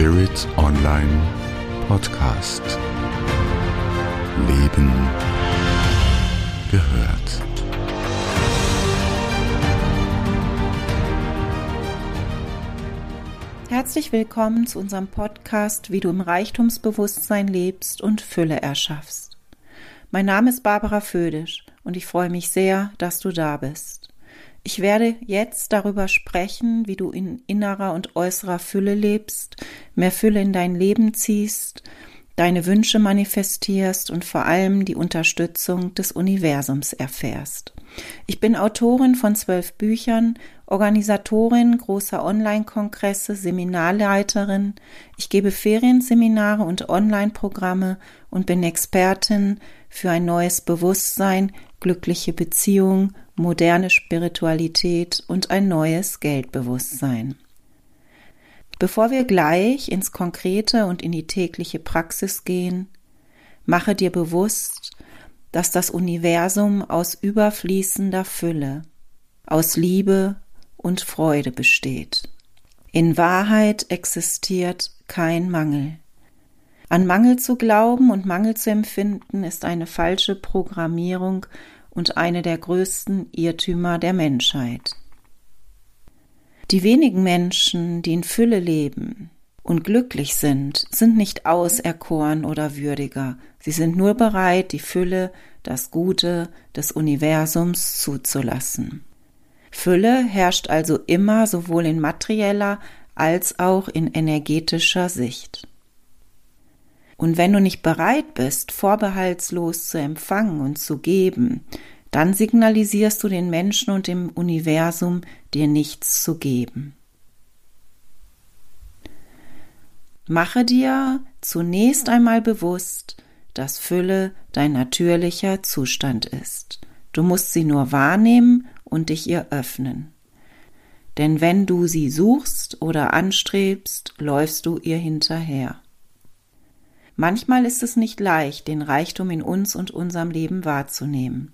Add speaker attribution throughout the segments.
Speaker 1: Spirit Online Podcast. Leben gehört.
Speaker 2: Herzlich willkommen zu unserem Podcast, wie du im Reichtumsbewusstsein lebst und Fülle erschaffst. Mein Name ist Barbara Födisch und ich freue mich sehr, dass du da bist. Ich werde jetzt darüber sprechen, wie du in innerer und äußerer Fülle lebst, mehr Fülle in dein Leben ziehst, deine Wünsche manifestierst und vor allem die Unterstützung des Universums erfährst. Ich bin Autorin von zwölf Büchern, Organisatorin großer Online-Kongresse, Seminarleiterin. Ich gebe Ferienseminare und Online-Programme und bin Expertin für ein neues Bewusstsein, glückliche Beziehung moderne Spiritualität und ein neues Geldbewusstsein. Bevor wir gleich ins Konkrete und in die tägliche Praxis gehen, mache dir bewusst, dass das Universum aus überfließender Fülle, aus Liebe und Freude besteht. In Wahrheit existiert kein Mangel. An Mangel zu glauben und Mangel zu empfinden ist eine falsche Programmierung und eine der größten Irrtümer der Menschheit. Die wenigen Menschen, die in Fülle leben und glücklich sind, sind nicht auserkoren oder würdiger, sie sind nur bereit, die Fülle, das Gute des Universums zuzulassen. Fülle herrscht also immer sowohl in materieller als auch in energetischer Sicht. Und wenn du nicht bereit bist, vorbehaltslos zu empfangen und zu geben, dann signalisierst du den Menschen und dem Universum, dir nichts zu geben. Mache dir zunächst einmal bewusst, dass Fülle dein natürlicher Zustand ist. Du musst sie nur wahrnehmen und dich ihr öffnen. Denn wenn du sie suchst oder anstrebst, läufst du ihr hinterher. Manchmal ist es nicht leicht, den Reichtum in uns und unserem Leben wahrzunehmen.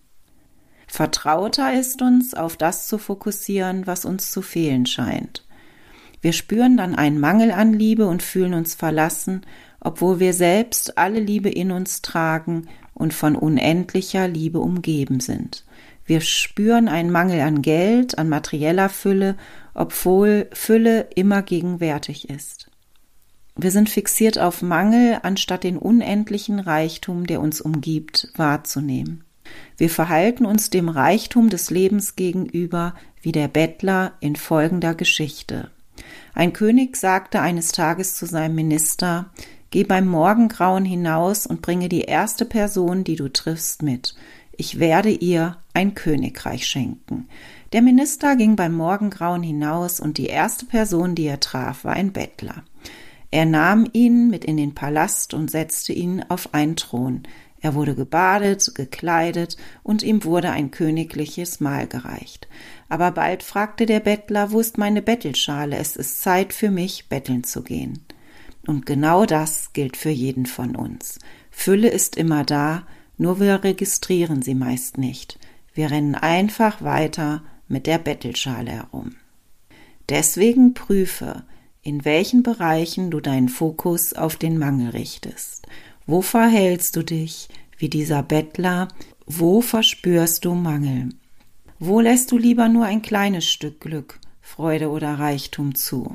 Speaker 2: Vertrauter ist uns, auf das zu fokussieren, was uns zu fehlen scheint. Wir spüren dann einen Mangel an Liebe und fühlen uns verlassen, obwohl wir selbst alle Liebe in uns tragen und von unendlicher Liebe umgeben sind. Wir spüren einen Mangel an Geld, an materieller Fülle, obwohl Fülle immer gegenwärtig ist. Wir sind fixiert auf Mangel, anstatt den unendlichen Reichtum, der uns umgibt, wahrzunehmen. Wir verhalten uns dem Reichtum des Lebens gegenüber wie der Bettler in folgender Geschichte. Ein König sagte eines Tages zu seinem Minister, Geh beim Morgengrauen hinaus und bringe die erste Person, die du triffst, mit. Ich werde ihr ein Königreich schenken. Der Minister ging beim Morgengrauen hinaus und die erste Person, die er traf, war ein Bettler. Er nahm ihn mit in den Palast und setzte ihn auf einen Thron. Er wurde gebadet, gekleidet und ihm wurde ein königliches Mahl gereicht. Aber bald fragte der Bettler, wo ist meine Bettelschale? Es ist Zeit für mich, betteln zu gehen. Und genau das gilt für jeden von uns. Fülle ist immer da, nur wir registrieren sie meist nicht. Wir rennen einfach weiter mit der Bettelschale herum. Deswegen prüfe, in welchen Bereichen du deinen Fokus auf den Mangel richtest. Wo verhältst du dich wie dieser Bettler? Wo verspürst du Mangel? Wo lässt du lieber nur ein kleines Stück Glück, Freude oder Reichtum zu?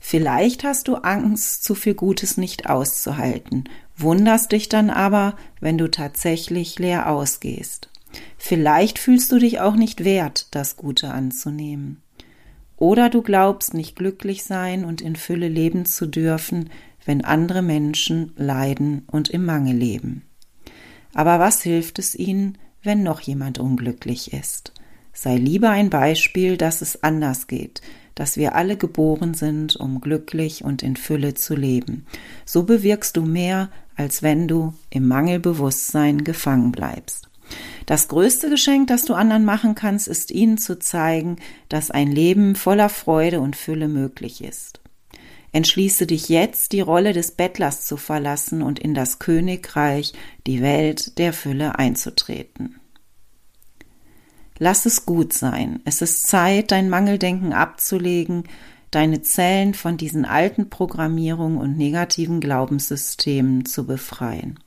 Speaker 2: Vielleicht hast du Angst, zu viel Gutes nicht auszuhalten, wunderst dich dann aber, wenn du tatsächlich leer ausgehst. Vielleicht fühlst du dich auch nicht wert, das Gute anzunehmen. Oder du glaubst nicht glücklich sein und in Fülle leben zu dürfen, wenn andere Menschen leiden und im Mangel leben. Aber was hilft es ihnen, wenn noch jemand unglücklich ist? Sei lieber ein Beispiel, dass es anders geht, dass wir alle geboren sind, um glücklich und in Fülle zu leben. So bewirkst du mehr, als wenn du im Mangelbewusstsein gefangen bleibst. Das größte Geschenk, das du anderen machen kannst, ist ihnen zu zeigen, dass ein Leben voller Freude und Fülle möglich ist. Entschließe dich jetzt, die Rolle des Bettlers zu verlassen und in das Königreich, die Welt der Fülle einzutreten. Lass es gut sein. Es ist Zeit, dein Mangeldenken abzulegen. deine Zellen von diesen alten Programmierungen und negativen Glaubenssystemen zu befreien.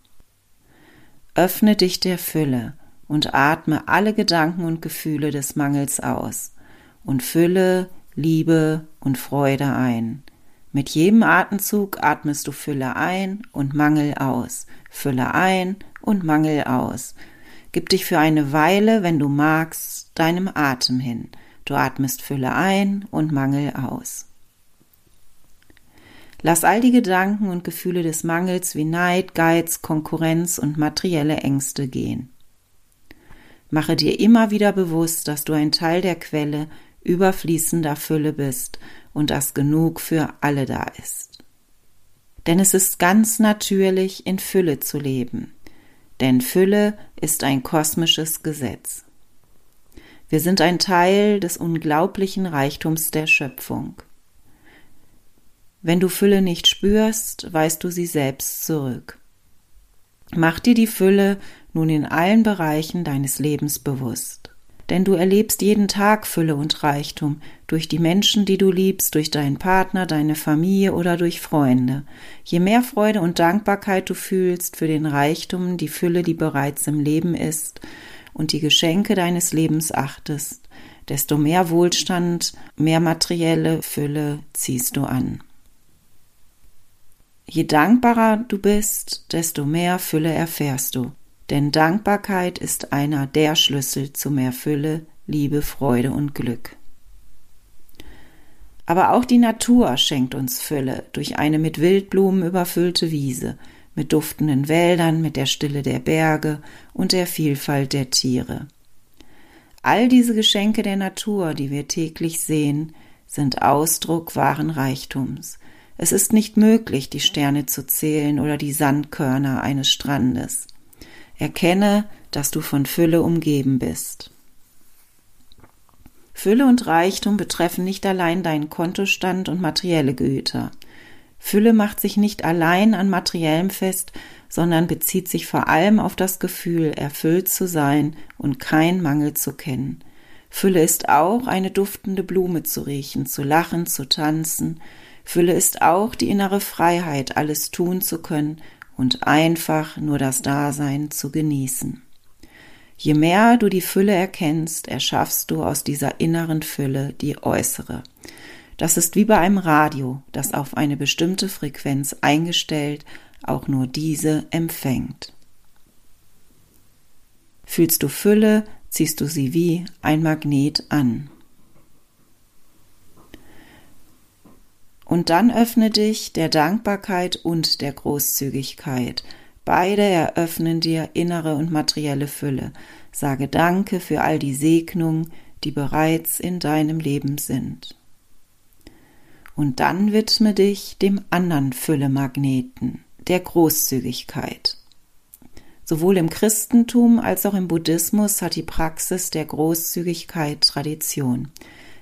Speaker 2: Öffne dich der Fülle und atme alle Gedanken und Gefühle des Mangels aus und fülle Liebe und Freude ein. Mit jedem Atemzug atmest du Fülle ein und Mangel aus, Fülle ein und Mangel aus. Gib dich für eine Weile, wenn du magst, deinem Atem hin. Du atmest Fülle ein und Mangel aus. Lass all die Gedanken und Gefühle des Mangels wie Neid, Geiz, Konkurrenz und materielle Ängste gehen. Mache dir immer wieder bewusst, dass du ein Teil der Quelle überfließender Fülle bist und dass genug für alle da ist. Denn es ist ganz natürlich, in Fülle zu leben, denn Fülle ist ein kosmisches Gesetz. Wir sind ein Teil des unglaublichen Reichtums der Schöpfung. Wenn du Fülle nicht spürst, weißt du sie selbst zurück. Mach dir die Fülle nun in allen Bereichen deines Lebens bewusst. Denn du erlebst jeden Tag Fülle und Reichtum durch die Menschen, die du liebst, durch deinen Partner, deine Familie oder durch Freunde. Je mehr Freude und Dankbarkeit du fühlst für den Reichtum, die Fülle, die bereits im Leben ist, und die Geschenke deines Lebens achtest, desto mehr Wohlstand, mehr materielle Fülle ziehst du an. Je dankbarer du bist, desto mehr Fülle erfährst du. Denn Dankbarkeit ist einer der Schlüssel zu mehr Fülle, Liebe, Freude und Glück. Aber auch die Natur schenkt uns Fülle durch eine mit Wildblumen überfüllte Wiese, mit duftenden Wäldern, mit der Stille der Berge und der Vielfalt der Tiere. All diese Geschenke der Natur, die wir täglich sehen, sind Ausdruck wahren Reichtums, es ist nicht möglich, die Sterne zu zählen oder die Sandkörner eines Strandes. Erkenne, dass du von Fülle umgeben bist. Fülle und Reichtum betreffen nicht allein deinen Kontostand und materielle Güter. Fülle macht sich nicht allein an materiellem fest, sondern bezieht sich vor allem auf das Gefühl, erfüllt zu sein und kein Mangel zu kennen. Fülle ist auch eine duftende Blume zu riechen, zu lachen, zu tanzen, Fülle ist auch die innere Freiheit, alles tun zu können und einfach nur das Dasein zu genießen. Je mehr du die Fülle erkennst, erschaffst du aus dieser inneren Fülle die äußere. Das ist wie bei einem Radio, das auf eine bestimmte Frequenz eingestellt auch nur diese empfängt. Fühlst du Fülle, ziehst du sie wie ein Magnet an. Und dann öffne dich der Dankbarkeit und der Großzügigkeit. Beide eröffnen dir innere und materielle Fülle. Sage Danke für all die Segnungen, die bereits in deinem Leben sind. Und dann widme dich dem anderen Füllemagneten, der Großzügigkeit. Sowohl im Christentum als auch im Buddhismus hat die Praxis der Großzügigkeit Tradition.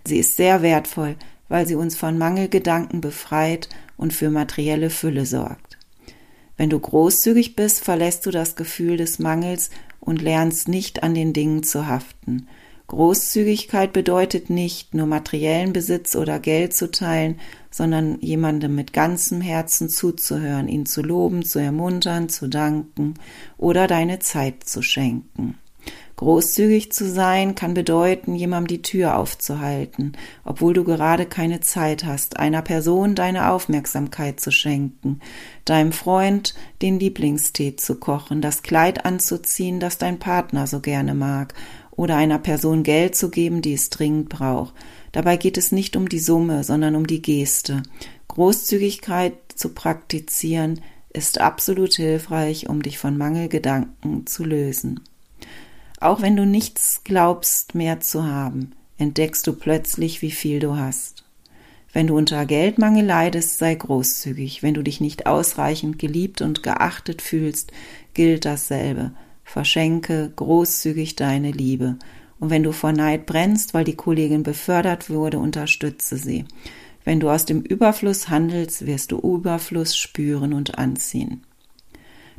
Speaker 2: Sie ist sehr wertvoll, weil sie uns von Mangelgedanken befreit und für materielle Fülle sorgt. Wenn du großzügig bist, verlässt du das Gefühl des Mangels und lernst nicht an den Dingen zu haften. Großzügigkeit bedeutet nicht nur materiellen Besitz oder Geld zu teilen, sondern jemandem mit ganzem Herzen zuzuhören, ihn zu loben, zu ermuntern, zu danken oder deine Zeit zu schenken. Großzügig zu sein kann bedeuten, jemandem die Tür aufzuhalten, obwohl du gerade keine Zeit hast, einer Person deine Aufmerksamkeit zu schenken, deinem Freund den Lieblingstee zu kochen, das Kleid anzuziehen, das dein Partner so gerne mag, oder einer Person Geld zu geben, die es dringend braucht. Dabei geht es nicht um die Summe, sondern um die Geste. Großzügigkeit zu praktizieren ist absolut hilfreich, um dich von Mangelgedanken zu lösen. Auch wenn du nichts glaubst mehr zu haben, entdeckst du plötzlich, wie viel du hast. Wenn du unter Geldmangel leidest, sei großzügig. Wenn du dich nicht ausreichend geliebt und geachtet fühlst, gilt dasselbe. Verschenke großzügig deine Liebe. Und wenn du vor Neid brennst, weil die Kollegin befördert wurde, unterstütze sie. Wenn du aus dem Überfluss handelst, wirst du Überfluss spüren und anziehen.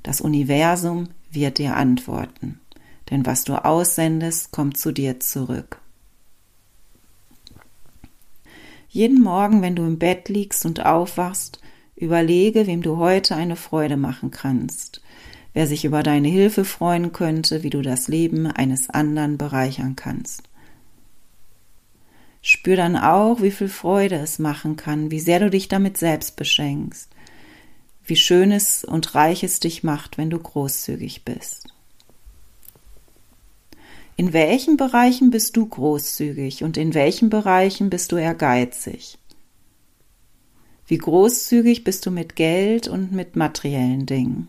Speaker 2: Das Universum wird dir antworten denn was du aussendest, kommt zu dir zurück. Jeden Morgen, wenn du im Bett liegst und aufwachst, überlege, wem du heute eine Freude machen kannst, wer sich über deine Hilfe freuen könnte, wie du das Leben eines anderen bereichern kannst. Spür dann auch, wie viel Freude es machen kann, wie sehr du dich damit selbst beschenkst, wie schön es und reich es dich macht, wenn du großzügig bist. In welchen Bereichen bist du großzügig und in welchen Bereichen bist du ehrgeizig? Wie großzügig bist du mit Geld und mit materiellen Dingen?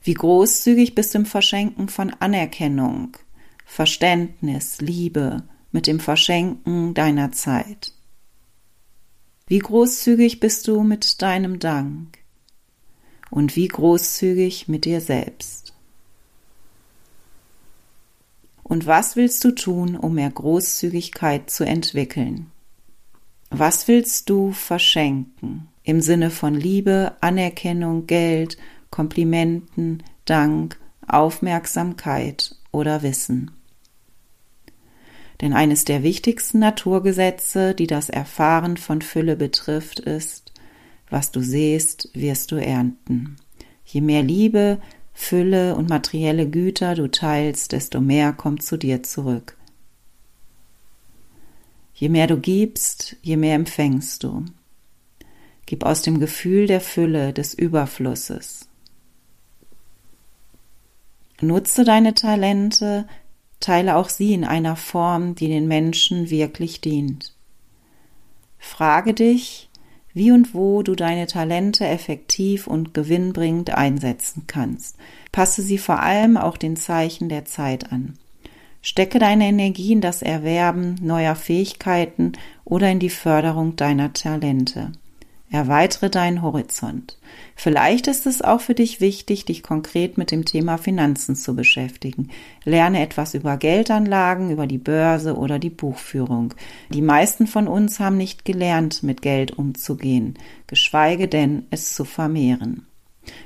Speaker 2: Wie großzügig bist du im Verschenken von Anerkennung, Verständnis, Liebe, mit dem Verschenken deiner Zeit? Wie großzügig bist du mit deinem Dank? Und wie großzügig mit dir selbst? Und was willst du tun, um mehr Großzügigkeit zu entwickeln? Was willst du verschenken im Sinne von Liebe, Anerkennung, Geld, Komplimenten, Dank, Aufmerksamkeit oder Wissen? Denn eines der wichtigsten Naturgesetze, die das Erfahren von Fülle betrifft, ist, was du sähst, wirst du ernten. Je mehr Liebe, Fülle und materielle Güter du teilst, desto mehr kommt zu dir zurück. Je mehr du gibst, je mehr empfängst du. Gib aus dem Gefühl der Fülle, des Überflusses. Nutze deine Talente, teile auch sie in einer Form, die den Menschen wirklich dient. Frage dich, wie und wo du deine Talente effektiv und gewinnbringend einsetzen kannst. Passe sie vor allem auch den Zeichen der Zeit an. Stecke deine Energie in das Erwerben neuer Fähigkeiten oder in die Förderung deiner Talente. Erweitere deinen Horizont. Vielleicht ist es auch für dich wichtig, dich konkret mit dem Thema Finanzen zu beschäftigen. Lerne etwas über Geldanlagen, über die Börse oder die Buchführung. Die meisten von uns haben nicht gelernt, mit Geld umzugehen, geschweige denn es zu vermehren.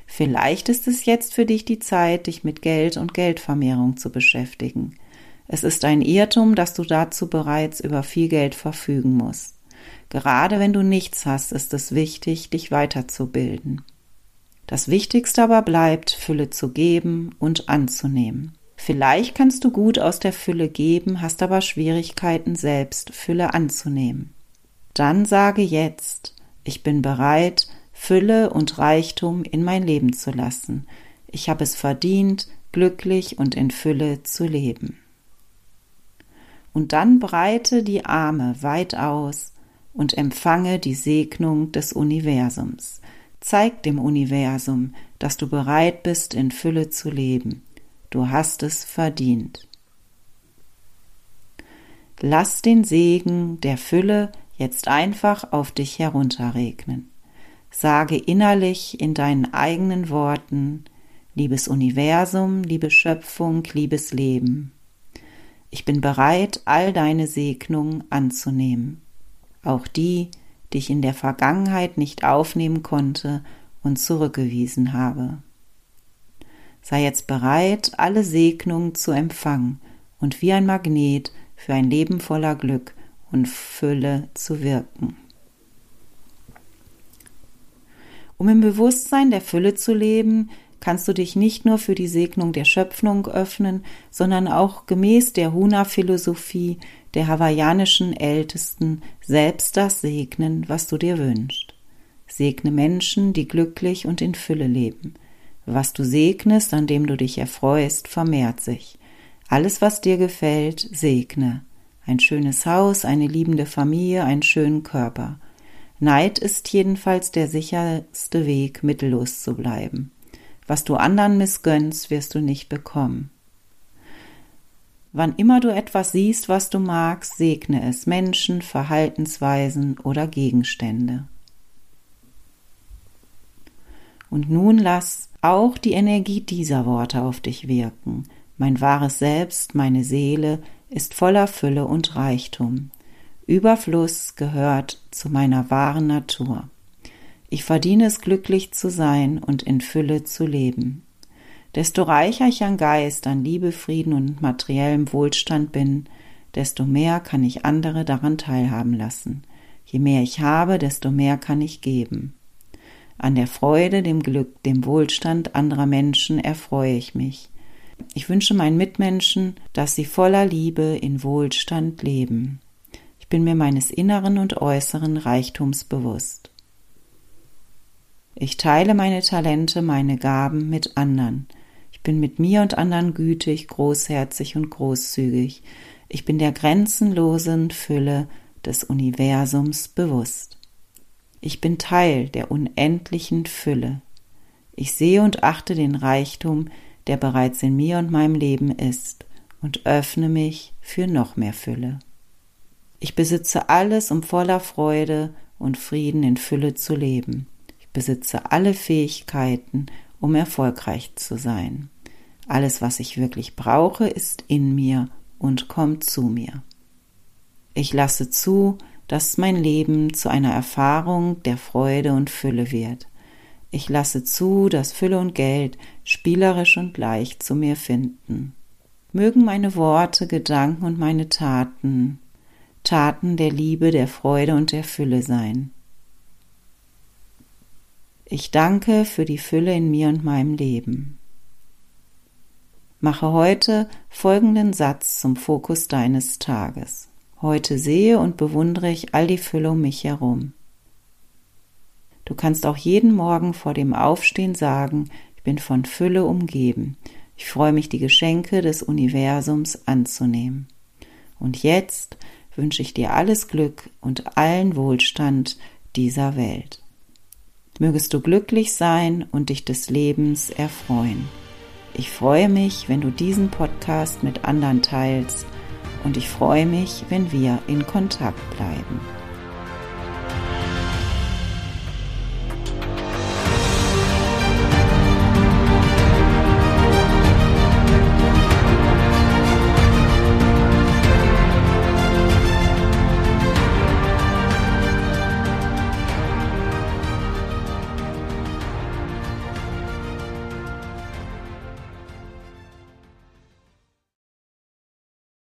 Speaker 2: Vielleicht ist es jetzt für dich die Zeit, dich mit Geld und Geldvermehrung zu beschäftigen. Es ist ein Irrtum, dass du dazu bereits über viel Geld verfügen musst. Gerade wenn du nichts hast, ist es wichtig, dich weiterzubilden. Das Wichtigste aber bleibt, Fülle zu geben und anzunehmen. Vielleicht kannst du gut aus der Fülle geben, hast aber Schwierigkeiten selbst Fülle anzunehmen. Dann sage jetzt, ich bin bereit, Fülle und Reichtum in mein Leben zu lassen. Ich habe es verdient, glücklich und in Fülle zu leben. Und dann breite die Arme weit aus und empfange die Segnung des Universums. Zeig dem Universum, dass du bereit bist, in Fülle zu leben. Du hast es verdient. Lass den Segen der Fülle jetzt einfach auf dich herunterregnen. Sage innerlich in deinen eigenen Worten, liebes Universum, liebe Schöpfung, liebes Leben. Ich bin bereit, all deine Segnungen anzunehmen auch die, die ich in der Vergangenheit nicht aufnehmen konnte und zurückgewiesen habe. Sei jetzt bereit, alle Segnungen zu empfangen und wie ein Magnet für ein Leben voller Glück und Fülle zu wirken. Um im Bewusstsein der Fülle zu leben, kannst du dich nicht nur für die Segnung der Schöpfung öffnen, sondern auch gemäß der Huna-Philosophie der hawaiianischen Ältesten selbst das segnen, was du dir wünschst. Segne Menschen, die glücklich und in Fülle leben. Was du segnest, an dem du dich erfreust, vermehrt sich. Alles, was dir gefällt, segne. Ein schönes Haus, eine liebende Familie, einen schönen Körper. Neid ist jedenfalls der sicherste Weg, mittellos zu bleiben. Was du anderen missgönnst, wirst du nicht bekommen. Wann immer du etwas siehst, was du magst, segne es Menschen, Verhaltensweisen oder Gegenstände. Und nun lass auch die Energie dieser Worte auf dich wirken. Mein wahres Selbst, meine Seele ist voller Fülle und Reichtum. Überfluss gehört zu meiner wahren Natur. Ich verdiene es glücklich zu sein und in Fülle zu leben. Desto reicher ich an Geist, an Liebe, Frieden und materiellem Wohlstand bin, desto mehr kann ich andere daran teilhaben lassen. Je mehr ich habe, desto mehr kann ich geben. An der Freude, dem Glück, dem Wohlstand anderer Menschen erfreue ich mich. Ich wünsche meinen Mitmenschen, dass sie voller Liebe in Wohlstand leben. Ich bin mir meines inneren und äußeren Reichtums bewusst. Ich teile meine Talente, meine Gaben mit anderen. Ich bin mit mir und anderen gütig, großherzig und großzügig. Ich bin der grenzenlosen Fülle des Universums bewusst. Ich bin Teil der unendlichen Fülle. Ich sehe und achte den Reichtum, der bereits in mir und meinem Leben ist, und öffne mich für noch mehr Fülle. Ich besitze alles, um voller Freude und Frieden in Fülle zu leben. Ich besitze alle Fähigkeiten, um erfolgreich zu sein. Alles, was ich wirklich brauche, ist in mir und kommt zu mir. Ich lasse zu, dass mein Leben zu einer Erfahrung der Freude und Fülle wird. Ich lasse zu, dass Fülle und Geld spielerisch und leicht zu mir finden. Mögen meine Worte, Gedanken und meine Taten Taten der Liebe, der Freude und der Fülle sein. Ich danke für die Fülle in mir und meinem Leben. Mache heute folgenden Satz zum Fokus deines Tages. Heute sehe und bewundere ich all die Fülle um mich herum. Du kannst auch jeden Morgen vor dem Aufstehen sagen, ich bin von Fülle umgeben. Ich freue mich, die Geschenke des Universums anzunehmen. Und jetzt wünsche ich dir alles Glück und allen Wohlstand dieser Welt. Mögest du glücklich sein und dich des Lebens erfreuen. Ich freue mich, wenn du diesen Podcast mit anderen teilst und ich freue mich, wenn wir in Kontakt bleiben.